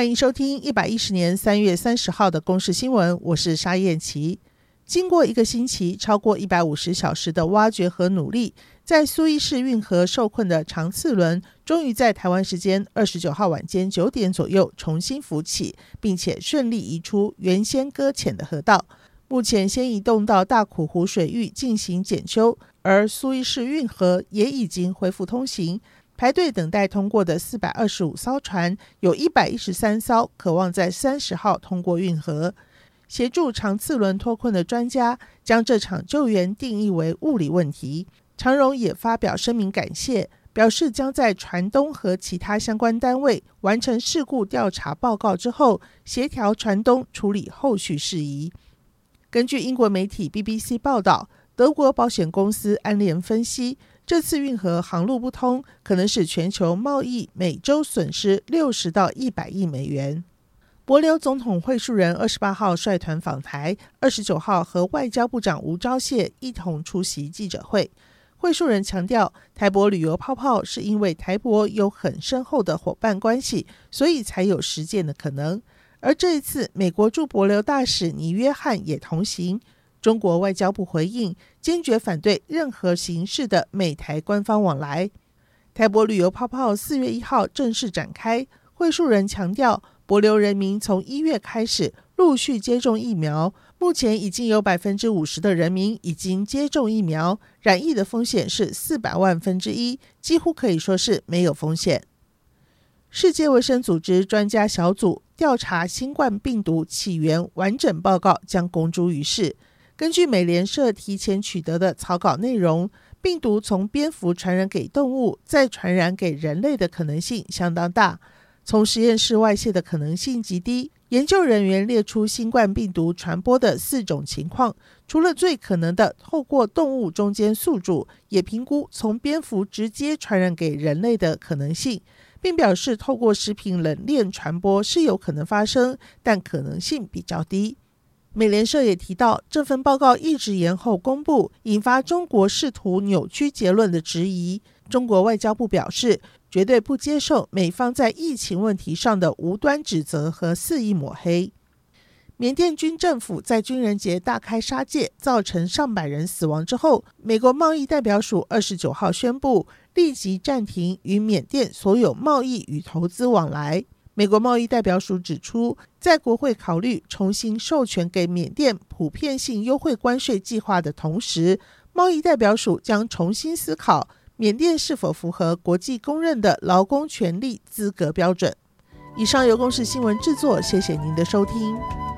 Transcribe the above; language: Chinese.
欢迎收听一百一十年三月三十号的《公视新闻》，我是沙燕琪。经过一个星期，超过一百五十小时的挖掘和努力，在苏伊士运河受困的长次轮，终于在台湾时间二十九号晚间九点左右重新浮起，并且顺利移出原先搁浅的河道。目前先移动到大苦湖水域进行检修，而苏伊士运河也已经恢复通行。排队等待通过的四百二十五艘船，有一百一十三艘渴望在三十号通过运河。协助长次轮脱困的专家将这场救援定义为物理问题。长荣也发表声明感谢，表示将在船东和其他相关单位完成事故调查报告之后，协调船东处理后续事宜。根据英国媒体 BBC 报道，德国保险公司安联分析。这次运河航路不通，可能使全球贸易每周损失六十到一百亿美元。帛琉总统惠恕仁二十八号率团访台，二十九号和外交部长吴钊燮一同出席记者会。惠恕仁强调，台博旅游泡泡是因为台博有很深厚的伙伴关系，所以才有实践的可能。而这一次，美国驻帛琉大使尼约翰也同行。中国外交部回应，坚决反对任何形式的美台官方往来。台博旅游泡泡四月一号正式展开。惠恕仁强调，帛流人民从一月开始陆续接种疫苗，目前已经有百分之五十的人民已经接种疫苗，染疫的风险是四百万分之一，几乎可以说是没有风险。世界卫生组织专家小组调查新冠病毒起源完整报告将公诸于世。根据美联社提前取得的草稿内容，病毒从蝙蝠传染给动物，再传染给人类的可能性相当大。从实验室外泄的可能性极低。研究人员列出新冠病毒传播的四种情况，除了最可能的透过动物中间宿主，也评估从蝙蝠直接传染给人类的可能性，并表示透过食品冷链传播是有可能发生，但可能性比较低。美联社也提到，这份报告一直延后公布，引发中国试图扭曲结论的质疑。中国外交部表示，绝对不接受美方在疫情问题上的无端指责和肆意抹黑。缅甸军政府在军人节大开杀戒，造成上百人死亡之后，美国贸易代表署二十九号宣布，立即暂停与缅甸所有贸易与投资往来。美国贸易代表署指出，在国会考虑重新授权给缅甸普遍性优惠关税计划的同时，贸易代表署将重新思考缅甸是否符合国际公认的劳工权利资格标准。以上由公视新闻制作，谢谢您的收听。